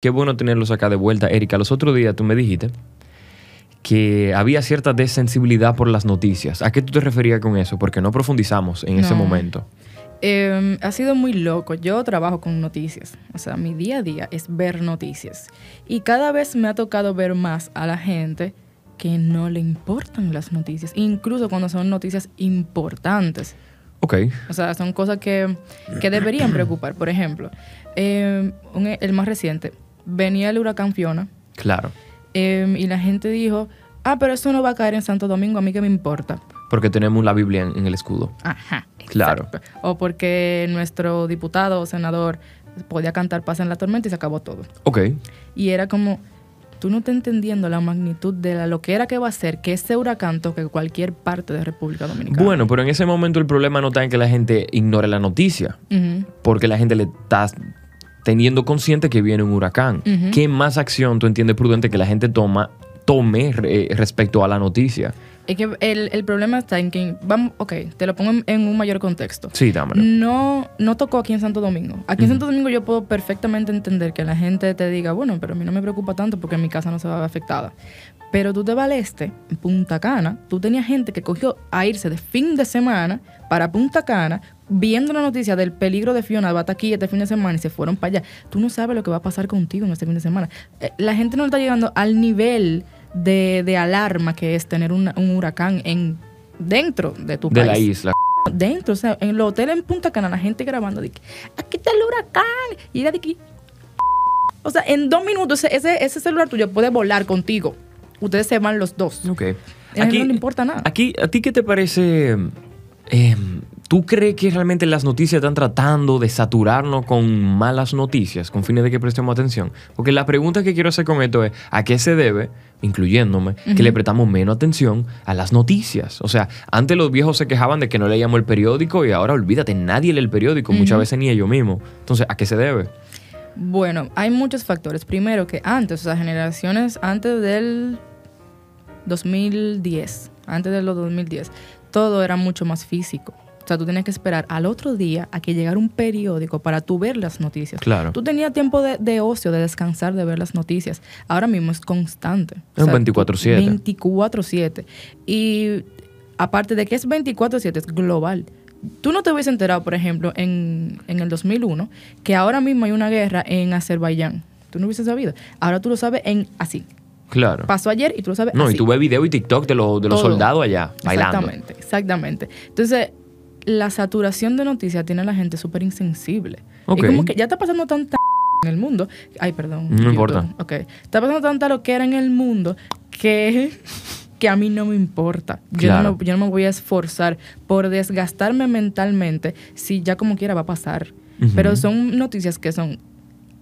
Qué bueno tenerlos acá de vuelta. Erika, los otros días tú me dijiste que había cierta desensibilidad por las noticias. ¿A qué tú te referías con eso? Porque no profundizamos en ese momento. Eh, ha sido muy loco. Yo trabajo con noticias. O sea, mi día a día es ver noticias. Y cada vez me ha tocado ver más a la gente que no le importan las noticias. Incluso cuando son noticias importantes. Ok. O sea, son cosas que, que deberían preocupar. Por ejemplo, eh, un- el más reciente, venía el huracán Fiona Claro. eh, y la gente dijo, ah, pero eso no va a caer en Santo Domingo, a mí que me importa. Porque tenemos la Biblia en, en el escudo. Ajá. Claro. O porque nuestro diputado o senador podía cantar paz en la tormenta y se acabó todo. Ok. Y era como, tú no estás entendiendo la magnitud de la loquera que va a ser que ese huracán toque cualquier parte de República Dominicana. Bueno, pero en ese momento el problema no está en que la gente ignore la noticia. Porque la gente le está teniendo consciente que viene un huracán. ¿Qué más acción tú entiendes prudente que la gente toma, tome eh, respecto a la noticia? Es que el, el problema está en que, vamos, ok, te lo pongo en, en un mayor contexto. Sí, dámelo. No, no tocó aquí en Santo Domingo. Aquí en Santo Domingo yo puedo perfectamente entender que la gente te diga, bueno, pero a mí no me preocupa tanto porque mi casa no se va a ver afectada. Pero tú te vas al este, en Punta Cana, tú tenías gente que cogió a irse de fin de semana para Punta Cana, viendo la noticia del peligro de Fiona, va aquí este fin de semana y se fueron para allá. Tú no sabes lo que va a pasar contigo en este fin de semana. Eh, La gente no está llegando al nivel de, de alarma que es tener una- un huracán en dentro de tu De país la isla. dentro, o sea, en los hoteles en Punta Cana, la gente grabando, de que, aquí está el huracán, y era de que, o sea, en dos minutos ese, ese, ese celular tuyo puede volar contigo. Ustedes se van los dos. Ok. A él no le importa nada. Aquí, ¿A ti qué te parece? eh, ¿Tú crees que realmente las noticias están tratando de saturarnos con malas noticias con fines de que prestemos atención? Porque la pregunta que quiero hacer con esto es, ¿a qué se debe, incluyéndome, que le prestamos menos atención a las noticias? O sea, antes los viejos se quejaban de que no leíamos el periódico y ahora olvídate, nadie lee el periódico, muchas veces ni ellos mismos. Entonces, ¿a qué se debe? Bueno, hay muchos factores. Primero que antes, o sea, generaciones antes del 2010, antes de los 2010, todo era mucho más físico. O sea, tú tenías que esperar al otro día a que llegara un periódico para tú ver las noticias. Claro. Tú tenías tiempo de, de ocio, de descansar, de ver las noticias. Ahora mismo es constante. Es un tú- 24/7. 24/7. Y aparte de que es 24/7, es global. Tú no te hubiese enterado, por ejemplo, en, en el 2001, que ahora mismo hay una guerra en Azerbaiyán. Tú no hubieses sabido. Ahora tú lo sabes en así. Claro. Pasó ayer y tú lo sabes No, así. y tú ves video y TikTok de, los de los soldados allá bailando. Exactamente, exactamente. Entonces, la saturación de noticias tiene a la gente súper insensible. Ok. Y como que ya está pasando tanta en el mundo. Ay, perdón. No importa. Está pasando tanta lo que era en el mundo que, que a mí no me importa. Yo, Claro. no me, yo no me voy a esforzar por desgastarme mentalmente si ya como quiera va a pasar. Pero son noticias que son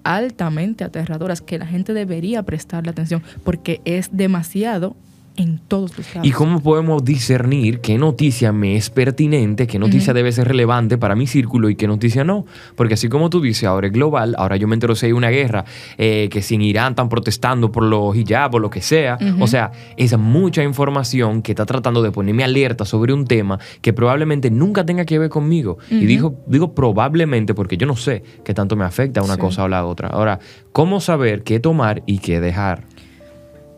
altamente aterradoras que la gente debería prestarle atención porque es demasiado en todos los lados. ¿Y cómo podemos discernir qué noticia me es pertinente, qué noticia debe ser relevante para mi círculo y qué noticia no? Porque así como tú dices, ahora es global, ahora yo me entero si hay una guerra, eh, que si en Irán están protestando por los hijab o lo que sea. O sea, es mucha información que está tratando de ponerme alerta sobre un tema que probablemente nunca tenga que ver conmigo. Y digo, digo probablemente porque yo no sé qué tanto me afecta una Sí. cosa o la otra. Ahora, ¿cómo saber qué tomar y qué dejar?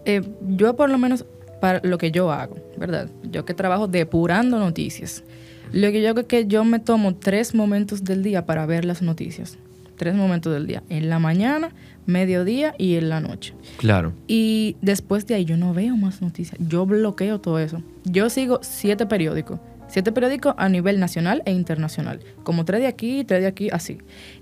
Eh, yo por lo menos para lo que yo hago, ¿verdad? Yo que trabajo depurando noticias. Lo que yo hago es que yo me tomo tres momentos del día para ver las noticias. Tres momentos del día. En la mañana, mediodía y en la noche. Claro. Y después de ahí yo no veo más noticias. Yo bloqueo todo eso. Yo sigo siete periódicos. Siete periódicos a nivel nacional e internacional. Como tres de aquí, tres de aquí, así.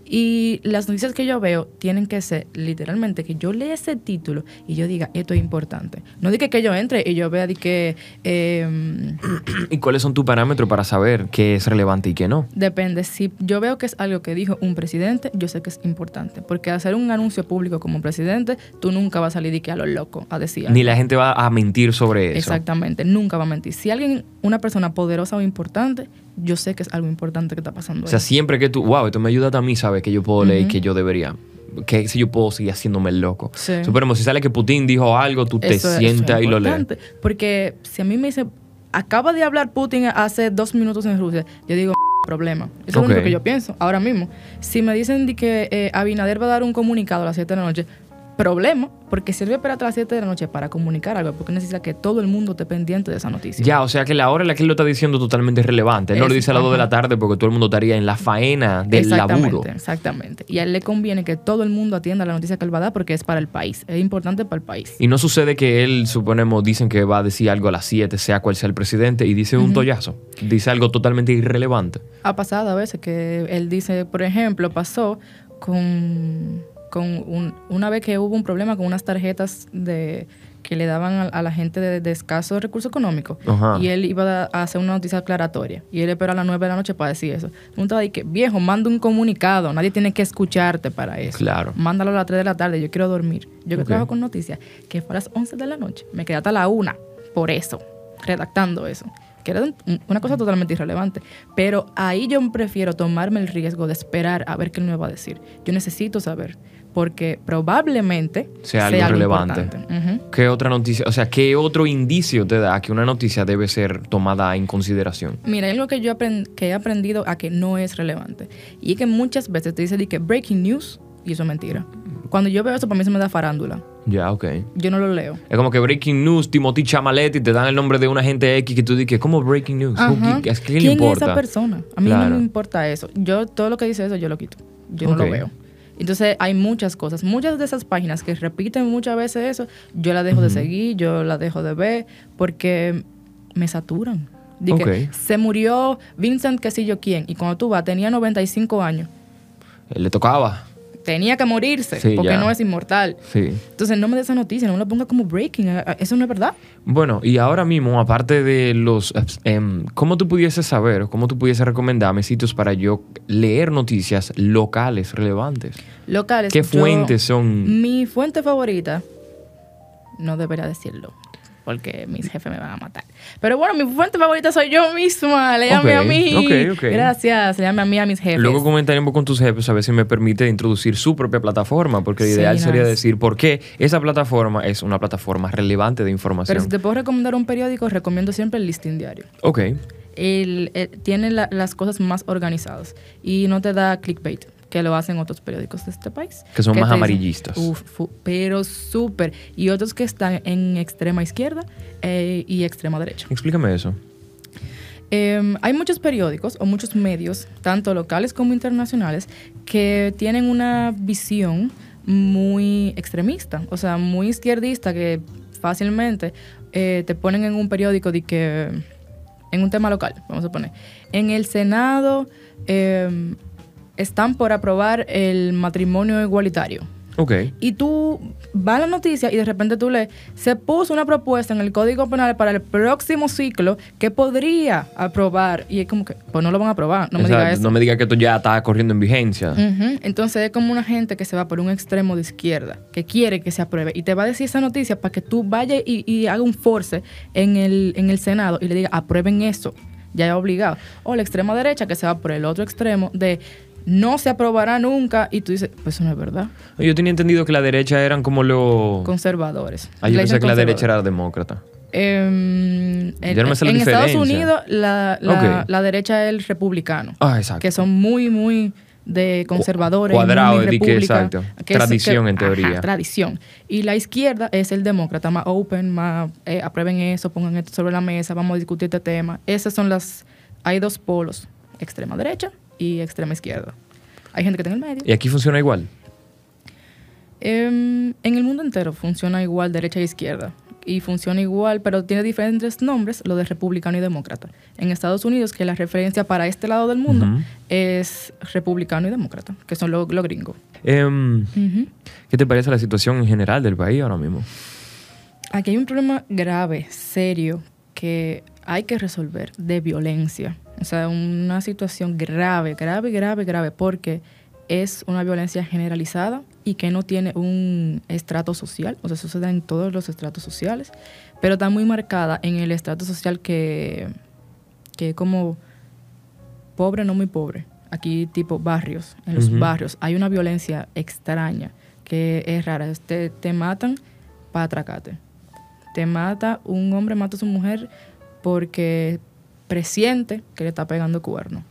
Y las noticias que yo veo tienen que ser literalmente que yo lea ese título y yo diga, esto es importante. No diga que yo entre y yo vea de que... eh, ¿Y cuáles son tus parámetros para saber qué es relevante y qué no? Depende. Si yo veo que es algo que dijo un presidente, yo sé que es importante. Porque hacer un anuncio público como presidente, tú nunca vas a salir de que a lo loco a decir algo. Ni la gente va a mentir sobre eso. Exactamente, nunca va a mentir. Si alguien, una persona poderosa o importante, yo sé que es algo importante que está pasando. O sea, ahí. siempre que tú, wow, esto me ayuda a mí, ¿sabes? Que yo puedo leer y que yo debería. Que si yo puedo seguir haciéndome el loco. Sí. Suponemos, si sale que Putin dijo algo, tú te Eso es- sientas eso es y lo lees. importante, Porque si a mí me dice, acaba de hablar Putin hace dos minutos en Rusia, yo digo, problema. Eso es lo único que yo pienso ahora mismo. Si me dicen de que eh, Abinader va a dar un comunicado a las 7 de la noche, Problema, porque sirve esperar hasta las 7 de la noche para comunicar algo, porque necesita que todo el mundo esté pendiente de esa noticia. Ya, o sea que la hora en la que él lo está diciendo es totalmente irrelevante. Él no lo dice a las 2 de la tarde porque todo el mundo estaría en la faena del exactamente, laburo. Exactamente. Y a él le conviene que todo el mundo atienda la noticia que él va a dar porque es para el país. Es importante para el país. Y no sucede que él, suponemos, dicen que va a decir algo a las 7, sea cual sea el presidente, y dice un tollazo. Dice algo totalmente irrelevante. Ha pasado a veces que él dice, por ejemplo, pasó con, con un- una vez que hubo un problema con unas tarjetas de que le daban a, a la gente de, de escasos recursos económicos. Ajá. Y él iba a hacer una noticia aclaratoria. Y él esperó a las 9 de la noche para decir eso. Un estaba ahí que, viejo, manda un comunicado. Nadie tiene que escucharte para eso. Claro. Mándalo a las 3 de la tarde. Yo quiero dormir. Yo que trabajo con noticias, que fue a las 11 de la noche. Me quedé hasta la 1 por eso, redactando eso. Que era un- una cosa totalmente irrelevante. Pero ahí yo prefiero tomarme el riesgo de esperar a ver qué él me va a decir. Yo necesito saber. Porque probablemente Sea algo relevante. importante. Ujú. ¿Qué otra noticia? O sea, ¿qué otro indicio te da que una noticia debe ser tomada en consideración? Mira, lo que yo que he aprendido a que no es relevante. Y es que muchas veces te dice de que breaking news, y eso es mentira. Cuando yo veo eso, para mí se me da farándula. Ya, ok. Yo no lo leo. Es como que Breaking News, Timothy Chamaletti, te dan el nombre de una gente X que tú dices, ¿cómo Breaking News? Ajá. ¿Qué, qué le ¿Quién importa? es esa persona? A mí Claro. no me importa eso. Yo, todo lo que dice eso, yo lo quito. Yo no Ok. lo veo. Entonces, hay muchas cosas. Muchas de esas páginas que repiten muchas veces eso, yo las dejo de seguir, yo las dejo de ver, porque me saturan. De que Ok. se murió Vincent, qué sé yo quién, y cuando tú vas, tenía 95 años. Le tocaba. Tenía que morirse, Sí, porque ya. no es inmortal. Sí. Entonces, no me des esa noticia, no me la ponga como breaking. Eso no es verdad. Bueno, y ahora mismo, aparte de los... em, ¿Cómo tú pudieses saber cómo tú pudieses recomendarme sitios para yo leer noticias locales relevantes? Locales. ¿Qué yo- fuentes son? Mi fuente favorita, no debería decirlo, porque mis jefes me van a matar. Pero bueno, mi fuente favorita soy yo misma. Le llamé Ok, a mí. ok, ok. Gracias. Le llamé a mí a mis jefes. Luego comentaremos con tus jefes a ver si me permite introducir su propia plataforma, porque lo Sí, ideal sería nice. decir por qué esa plataforma es una plataforma relevante de información. Pero si te puedo recomendar un periódico, recomiendo siempre el Listín Diario. Ok. El- el- tiene la- las cosas más organizadas y no te da clickbait, que lo hacen otros periódicos de este país. Que son más dicen, amarillistas. "Uf, fu- pero súper. Y otros que están en extrema izquierda eh, y extrema derecha. Explícame eso. Eh, hay muchos periódicos o muchos medios, tanto locales como internacionales, que tienen una visión muy extremista, o sea, muy izquierdista, que fácilmente eh, te ponen en un periódico de que, en un tema local, vamos a poner, en el Senado eh, están por aprobar el matrimonio igualitario. Ok. Y tú vas a la noticia y de repente tú lees, se puso una propuesta en el Código Penal para el próximo ciclo que podría aprobar. Y es como que, pues no lo van a aprobar, no me digas eso. no me diga que esto ya está corriendo en vigencia. Entonces es como una gente que se va por un extremo de izquierda, que quiere que se apruebe y te va a decir esa noticia para que tú vayas y, y haga un force en el, en el Senado y le diga, aprueben eso, ya es obligado. O la extrema derecha que se va por el otro extremo de no se aprobará nunca y tú dices, pues eso no es verdad. Yo tenía entendido que la derecha eran como los... Conservadores. Ah, yo pensé que la derecha era demócrata. Em, en no la en Estados. Unidos la, la- derecha es el republicano, Ah, exacto. que son muy, muy de conservadores. Cuadrado, muy que exacto. que Tradición, que- en teoría. ajá, tradición. Y la izquierda es el demócrata, más open, más eh, aprueben eso, pongan esto sobre la mesa, vamos a discutir este tema. Esas son las... Hay dos polos, extrema derecha y extrema izquierda. Hay gente que está en el medio. ¿Y aquí funciona igual? Em, en el mundo entero funciona igual derecha e izquierda. Y funciona igual, pero tiene diferentes nombres, lo de republicano y demócrata. En Estados Unidos, que la referencia para este lado del mundo es republicano y demócrata, que son los lo gringos. Em. ¿Qué te parece la situación en general del país ahora mismo? Aquí hay un problema grave, serio, que hay que resolver de violencia. O sea, una situación grave, grave, grave, grave, porque es una violencia generalizada y que no tiene un estrato social, o sea, sucede en todos los estratos sociales, pero está muy marcada en el estrato social que, que es como pobre, no muy pobre. Aquí tipo barrios, en los barrios hay una violencia extraña que es rara. Te, te matan para atracarte. Te mata, un hombre mata a su mujer porque presiente que le está pegando cuerno.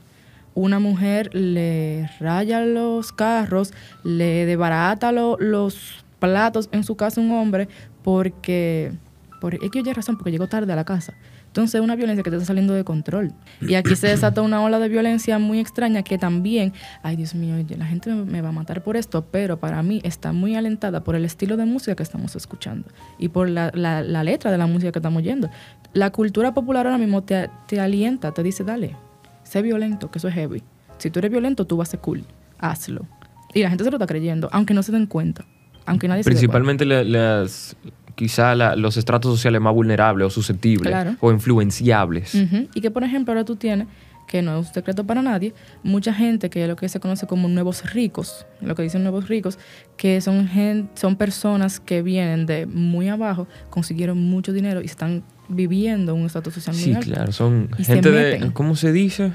Una mujer le raya los carros, le desbarata lo- los platos en su casa un hombre porque, por X o razón, porque llegó tarde a la casa. Entonces es una violencia que te está saliendo de control. Y aquí se desata una ola de violencia muy extraña que también, ay Dios mío, la gente me, va a matar por esto, pero para mí está muy alentada por el estilo de música que estamos escuchando y por la, la- letra de la música que estamos oyendo. La cultura popular ahora mismo te, te alienta, te dice, dale, sé violento, que eso es heavy. Si tú eres violento, tú vas a ser cool. Hazlo. Y la gente se lo está creyendo, aunque no se den cuenta. Aunque nadie se dé cuenta. Principalmente la- las, quizá la- los estratos sociales más vulnerables o susceptibles Claro. o influenciables. Y que, por ejemplo, ahora tú tienes, que no es un secreto para nadie, mucha gente que es lo que se conoce como nuevos ricos, lo que dicen nuevos ricos, que son, gen- son personas que vienen de muy abajo, consiguieron mucho dinero y están viviendo un estatus social muy Sí, alto. claro, son gente de. ¿cómo se dice?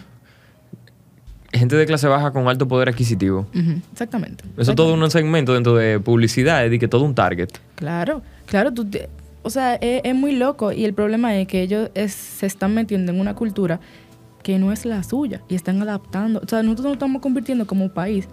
Gente de clase baja con alto poder adquisitivo. Exactamente. Eso es todo un segmento dentro de publicidad, y que todo un target. Claro, claro, tú te- o sea, es, es muy loco y el problema es que ellos es- se están metiendo en una cultura que no es la suya y están adaptando. O sea, nosotros nos estamos convirtiendo como país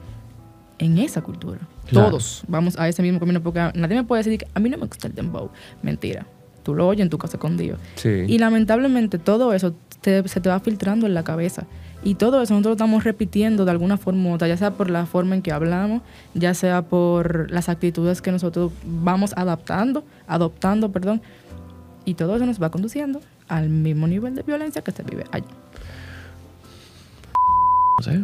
en esa cultura. Claro. Todos vamos a ese mismo camino porque nadie me puede decir que a mí no me gusta el dembow. Mentira. Tú lo oyes en tu casa con Dios. Sí. Y lamentablemente todo eso te- se te va filtrando en la cabeza. Y todo eso nosotros lo estamos repitiendo de alguna forma u otra, ya sea por la forma en que hablamos, ya sea por las actitudes que nosotros vamos adaptando, adoptando, perdón. Y todo eso nos va conduciendo al mismo nivel de violencia que se vive allí. No sé.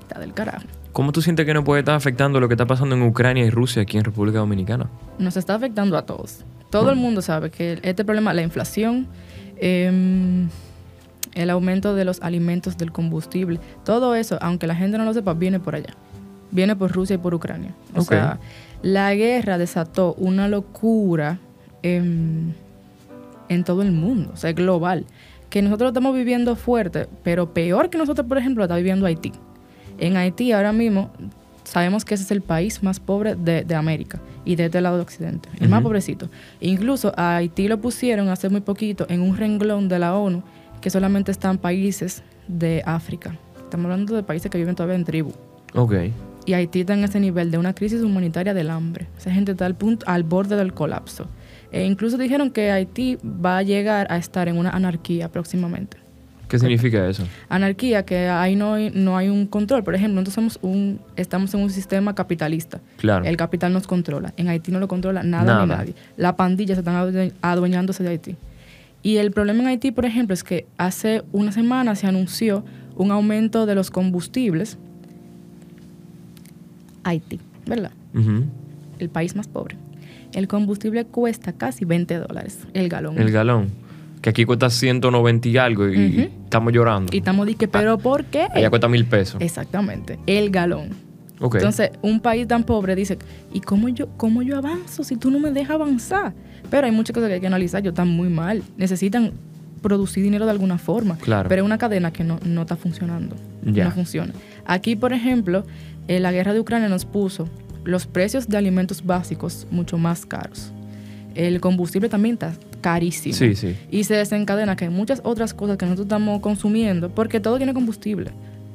Está del carajo. ¿Cómo tú sientes que no puede estar afectando lo que está pasando en Ucrania y Rusia aquí en República Dominicana? Nos está afectando a todos. Todo el mundo sabe que este problema, la inflación, em, el aumento de los alimentos, del combustible, todo eso, aunque la gente no lo sepa, viene por allá. Viene por Rusia y por Ucrania. O sea, la guerra desató una locura en, en todo el mundo, o sea, global. Que nosotros estamos viviendo fuerte, pero peor que nosotros, por ejemplo, lo está viviendo Haití. En Haití ahora mismo sabemos que ese es el país más pobre de, de América y de este lado de Occidente, el más pobrecito. Incluso a Haití lo pusieron hace muy poquito en un renglón de la ONU que solamente están países de África. Estamos hablando de países que viven todavía en tribu. Ok. Y Haití está en ese nivel de una crisis humanitaria del hambre. Esa gente está al, punto, al borde del colapso. E incluso dijeron que Haití va a llegar a estar en una anarquía próximamente. ¿Qué significa eso? Anarquía, que ahí no hay, no hay un control. Por ejemplo, nosotros somos un, estamos en un sistema capitalista. Claro. El capital nos controla. En Haití no lo controla nada, Nada. ni nadie. La pandilla se están adue- adueñándose de Haití. Y el problema en Haití, por ejemplo, es que hace una semana se anunció un aumento de los combustibles. Haití, ¿verdad? El país más pobre. El combustible cuesta casi 20 dólares el galón. El galón. Que aquí cuesta 190 y algo y estamos llorando. y estamos diciendo, ¿pero por qué? Allá cuesta mil pesos. Exactamente, el galón. Entonces, un país tan pobre dice, ¿y cómo yo, cómo yo avanzo si tú no me dejas avanzar? Pero hay muchas cosas que hay que analizar, ellos están muy mal. Necesitan producir dinero de alguna forma. Claro. Pero es una cadena que no, no está funcionando. Ya. No funciona. Aquí, por ejemplo, eh, la guerra de Ucrania nos puso los precios de alimentos básicos mucho más caros. El combustible también está carísimo. Sí, sí. Y se desencadena que hay muchas otras cosas que nosotros estamos consumiendo porque todo tiene combustible.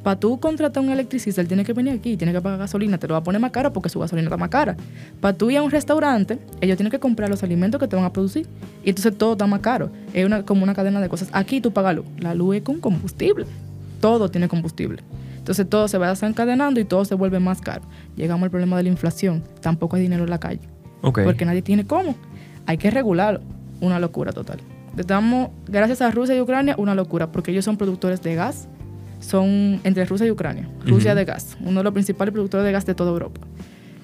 Para tú contratar a un electricista, él tiene que venir aquí, tiene que pagar gasolina, te lo va a poner más caro porque su gasolina está más cara. Para tú ir a un restaurante, ellos tienen que comprar los alimentos que te van a producir. Y entonces todo está más caro. Es una, como una cadena de cosas. Aquí tú pagas luz. La luz es con combustible. Todo tiene combustible. Entonces todo se va desencadenando y todo se vuelve más caro. Llegamos al problema de la inflación. Tampoco hay dinero en la calle porque nadie tiene cómo. Hay que regularlo. Una locura total. Estamos, gracias a Rusia y Ucrania, una locura, porque ellos son productores de gas. Son entre Rusia y Ucrania. Rusia de gas, uno de los principales productores de gas de toda Europa.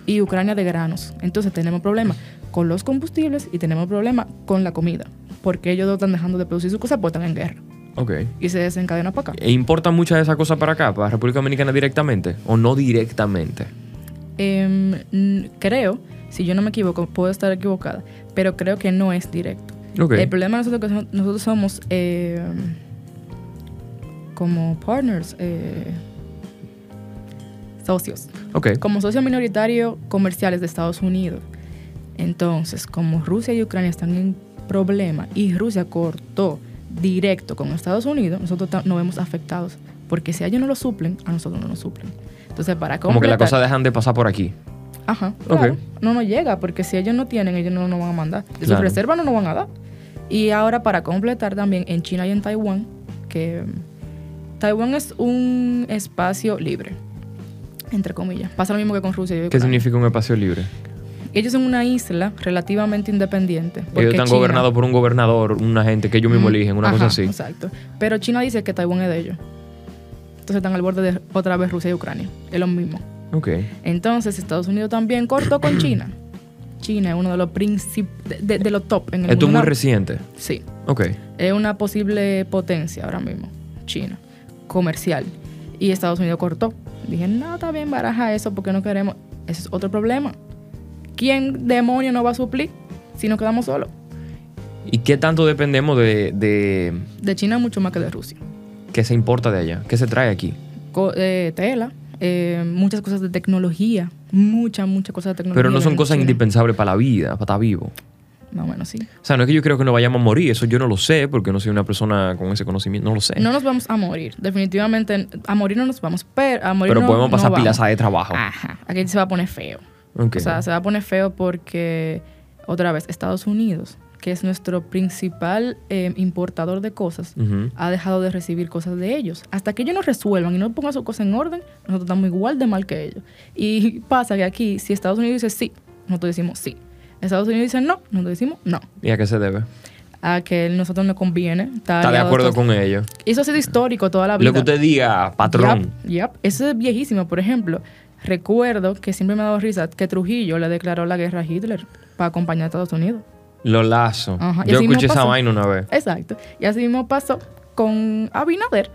Y Ucrania de granos. Entonces tenemos problemas con los combustibles y tenemos problemas con la comida. Porque ellos no están dejando de producir sus cosas porque están en guerra. Ok. Y se desencadena para acá. ¿E importan muchas de esas cosas para acá, para República Dominicana directamente? ¿O no directamente? Em, creo, si yo no me equivoco, puedo estar equivocada, pero creo que no es directo. Ok. El problema nosotros que so- nosotros somos eh, como partners, eh, socios, como socios minoritarios comerciales de Estados Unidos. Entonces, como Rusia y Ucrania están en problema y Rusia cortó directo con Estados Unidos, nosotros nos vemos afectados. Porque si a ellos no lo suplen, a nosotros no nos suplen. Entonces, para Como que completar- cosas dejan de pasar por aquí. Ajá, claro. No nos llega, porque si ellos no tienen, ellos no nos van a mandar. De Claro. sus reservas no nos van a dar. Y ahora para completar también en China y en Taiwán, que Taiwán es un espacio libre, entre comillas. Pasa lo mismo que con Rusia y ¿Qué Ucrania. significa un espacio libre? Ellos son una isla relativamente independiente. Ellos están China- gobernados por un gobernador, una gente que ellos mismos Mm, eligen, una ajá, cosa así. Exacto. Pero China dice que Taiwán es de ellos. Entonces están al borde de otra vez Rusia y Ucrania. Es lo mismo. Ok. Entonces Estados Unidos también cortó con China. China es uno de los de, de- de los top en el Esto es mundo. muy reciente. Sí. Ok. Es una posible potencia ahora mismo. China. Comercial. Y Estados Unidos cortó. Dije, no, está bien, baraja eso porque no queremos. Ese es otro problema. ¿Quién demonio nos va a suplir si nos quedamos solos? ¿Y qué tanto dependemos de, de De China mucho más que de Rusia. qué se importa de allá? ¿Qué se trae aquí? Co- eh, tela, eh, muchas cosas de tecnología, muchas, muchas cosas de tecnología. Pero no son cosas indispensables para la vida, para estar vivo. Más o menos, sí. O sea, no es que yo creo que nos vayamos a morir, eso yo no lo sé, porque no soy una persona con ese conocimiento, no lo sé. No nos vamos a morir, definitivamente. A morir no nos vamos, pero a morir Pero no- podemos no pasar vamos. pilas de trabajo. Ajá, aquí se va a poner feo. Ok. O sea, se va a poner feo porque, otra vez, Estados Unidos, que es nuestro principal eh, importador de cosas, Ujú. ha dejado de recibir cosas de ellos. Hasta que ellos no resuelvan y no pongan sus cosas en orden, nosotros estamos igual de mal que ellos. Y pasa que aquí, si Estados Unidos dice sí, nosotros decimos sí. Estados Unidos dice no, nosotros decimos no. ¿Y a qué se debe? A que a nosotros nos conviene. Está de acuerdo con ellos. Eso ha sido histórico toda la vida. Lo que usted diga, patrón. Yep, yep. Eso es viejísimo. Por ejemplo, recuerdo que siempre me ha dado risa que Trujillo le declaró la guerra a Hitler para acompañar a Estados Unidos. Ajá, y Yo escuché esa vaina una vez. Exacto. Y así mismo pasó con Abinader.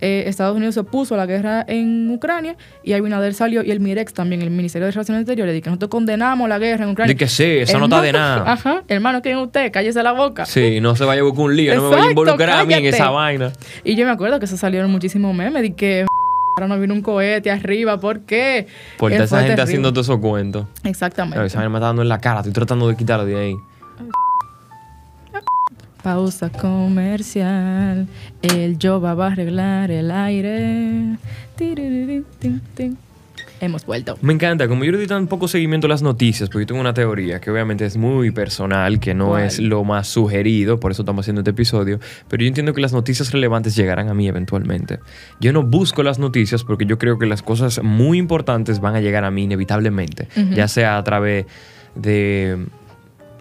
Eh, Estados Unidos se opuso a la guerra en Ucrania y Abinader salió y el MIREX también, el Ministerio de Relaciones Exteriores, dijo que nosotros condenamos la guerra en Ucrania. De que sí, esa no está de Hermano, nada. Ajá, hermano, ¿quién es usted? Cállese la boca. Sí, no se vaya a buscar un lío, no me vaya a involucrar a mí en esa vaina. Y yo me acuerdo que se salieron muchísimos memes de que ahora no vino un cohete arriba, ¿por qué? Por esa gente terrible. haciendo todos esos cuentos. Exactamente. Claro, esa me está dando en la cara, estoy tratando de quitarlo de ahí. Pausa comercial. El Jova va a arreglar el aire. Hemos vuelto. Me encanta, como yo le doy tan poco seguimiento a las noticias, porque yo tengo una teoría que obviamente es muy personal, que no ¿Cuál? es lo más sugerido, por eso estamos haciendo este episodio, pero yo entiendo que las noticias relevantes llegarán a mí eventualmente. Yo no busco las noticias porque yo creo que las cosas muy importantes van a llegar a mí inevitablemente, ya sea a través de...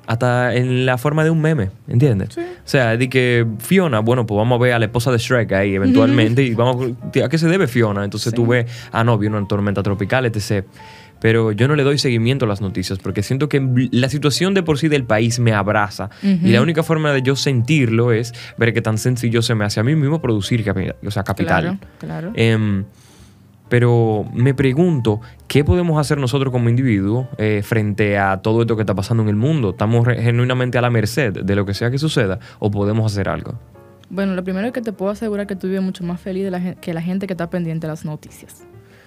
Hasta en la forma de un meme, ¿entiendes? Sí. O sea, de que Fiona, bueno, pues vamos a ver a la esposa de Shrek ahí eventualmente y vamos a qué se debe Fiona. Entonces Sí. tú ves, ah, no, vino una tormenta tropical, etc. Pero yo no le doy seguimiento a las noticias porque siento que la situación de por sí del país me abraza y la única forma de yo sentirlo es ver que tan sencillo se me hace a mí mismo producir o sea, capital. Claro, claro. Em, pero me pregunto, ¿qué podemos hacer nosotros como individuos eh, frente a todo esto que está pasando en el mundo? ¿Estamos genuinamente a la merced de lo que sea que suceda o podemos hacer algo? Bueno, lo primero es que te puedo asegurar que tú vives mucho más feliz de la que la gente que está pendiente de las noticias.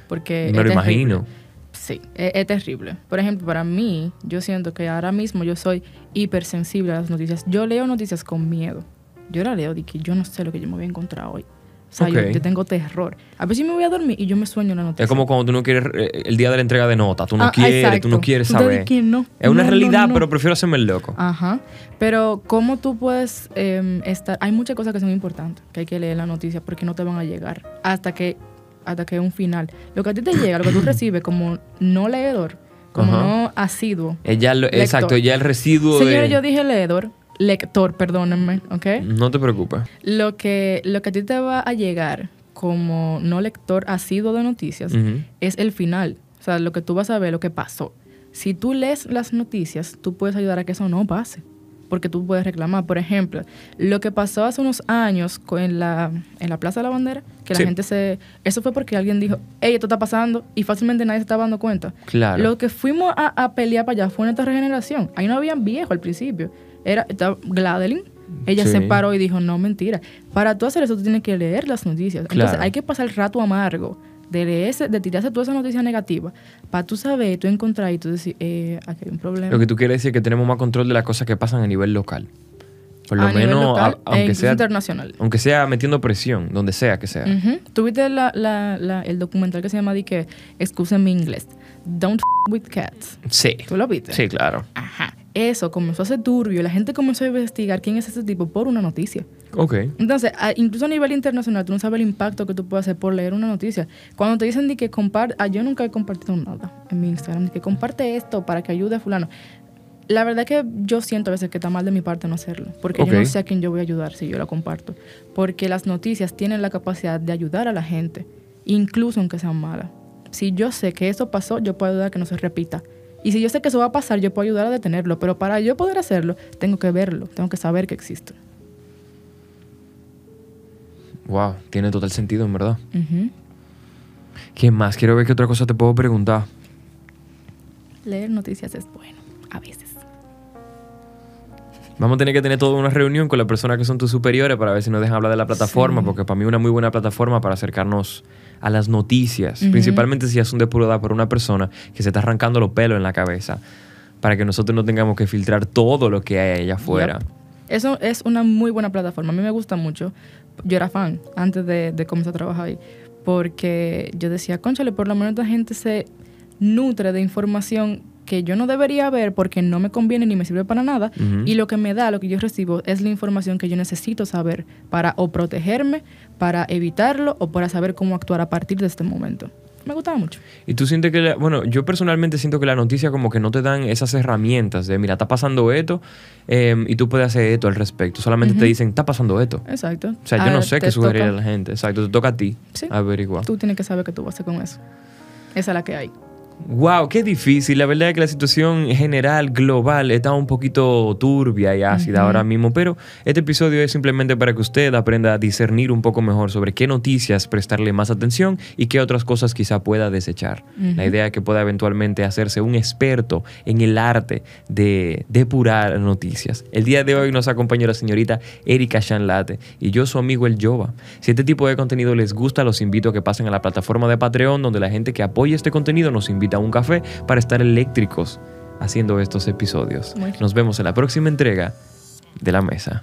Porque Me lo imagino. Sí, es, es terrible. Por ejemplo, para mí, yo siento que ahora mismo yo soy hipersensible a las noticias. Yo leo noticias con miedo. Yo la leo de que yo no sé lo que yo me voy a encontrar hoy. O sea, yo- tengo terror. A veces me voy a dormir y yo me sueño la noticia. Es como cuando tú no quieres, eh, el día de la entrega de notas, tú no Ah, quieres, exacto. tú no quieres saber. no. Es una No, realidad, no. pero prefiero hacerme el loco. Ajá. Pero cómo tú puedes em, estar... Hay muchas cosas que son importantes, que hay que leer la noticia porque no te van a llegar hasta que hasta que un final. Lo que a ti te llega, lo que tú recibes como no leedor, como Ajá. no asiduo. Ella lo- exacto, ya el residuo Señores, de... yo dije leedor, lector, perdónenme, ¿ok? No te preocupes. Lo que, lo que a ti te va a llegar como no lector asiduo de noticias es el final. O sea, lo que tú vas a ver, lo que pasó. Si tú lees las noticias, tú puedes ayudar a que eso no pase. Porque tú puedes reclamar. Por ejemplo, lo que pasó hace unos años en la, en la Plaza de la Bandera, que Sí. la gente se... Eso fue porque alguien dijo, hey, esto está pasando, y fácilmente nadie se estaba dando cuenta. Claro. Lo que fuimos a, a pelear para allá fue nuestra regeneración. Ahí no habían viejos al principio. Era Gladeline. Ella Sí. se paró y dijo, no, mentira. Para tú hacer eso, tú tienes que leer las noticias. Entonces, hay que pasar el rato amargo de leerse, de tirarse toda esa noticia negativa, para tú saber, tú encontrar y tú decir, eh, aquí hay un problema. Lo que tú quieres decir es que tenemos más control de las cosas que pasan a nivel local. Por lo a nivel menos, local a- e aunque, incluso sea, internacional. aunque sea metiendo presión, donde sea que sea. Ujú. ¿Tuviste la, la- la- el documental que se llama di que, excuse mi inglés, Don't F with Cats? Sí. ¿Tú lo viste? Sí, claro. Ajá. Eso comenzó a ser turbio. La gente comenzó a investigar quién es ese tipo por una noticia. Ok. Entonces, a- incluso a nivel internacional, tú no sabes el impacto que tú puedes hacer por leer una noticia. Cuando te dicen de que comparte, ah, yo nunca he compartido nada en mi Instagram, de que comparte esto para que ayude a fulano. La verdad que yo siento a veces que está mal de mi parte no hacerlo, porque yo no sé a quién yo voy a ayudar si yo lo comparto. Porque las noticias tienen la capacidad de ayudar a la gente, incluso aunque sean malas. Si yo sé que eso pasó, yo puedo ayudar a que no se repita. Y si yo sé que eso va a pasar, yo puedo ayudar a detenerlo. Pero para yo poder hacerlo, tengo que verlo, tengo que saber que existe. Wow, tiene total sentido, en verdad. ¿Qué más? Quiero ver qué otra cosa te puedo preguntar. Leer noticias es bueno, a veces. Vamos a tener que tener toda una reunión con las personas que son tus superiores para ver si nos dejan hablar de la plataforma, Sí. porque para mí es una muy buena plataforma para acercarnos a las noticias, principalmente si es un depurada por una persona que se está arrancando los pelos en la cabeza, para que nosotros no tengamos que filtrar todo lo que hay allá afuera. Yep. Eso es una muy buena plataforma. A mí me gusta mucho. Yo era fan antes de, de comenzar a trabajar ahí. Porque yo decía, conchale, por lo menos esta gente se nutre de información que yo no debería ver porque no me conviene ni me sirve para nada. Ujú. Y lo que me da, lo que yo recibo, es la información que yo necesito saber para o protegerme, para evitarlo o para saber cómo actuar a partir de este momento. Me gustaba mucho. Y tú sientes que, la- bueno, yo personalmente siento que la noticia como que no te dan esas herramientas de, mira, está pasando esto em, y tú puedes hacer esto al respecto. Solamente te Ujú. dicen, está pasando esto. Exacto. O sea, yo no sé te qué sugerir a la gente. Exacto, te toca a ti Sí. averiguar. Tú tienes que saber qué tú vas a hacer con eso. Esa es la que hay. Wow, qué difícil. La verdad es que la situación general, global, está un poquito turbia y ácida ahora mismo, pero este episodio es simplemente para que usted aprenda a discernir un poco mejor sobre qué noticias prestarle más atención y qué otras cosas quizá pueda desechar. La idea es que pueda eventualmente hacerse un experto en el arte de depurar noticias. El día de hoy nos acompañó la señorita Erika Shanlate y yo su amigo el Jova. Si este tipo de contenido les gusta, los invito a que pasen a la plataforma de Patreon donde la gente que apoya este contenido nos invita un café para estar eléctricos haciendo estos episodios. Nos vemos en la próxima entrega de la mesa.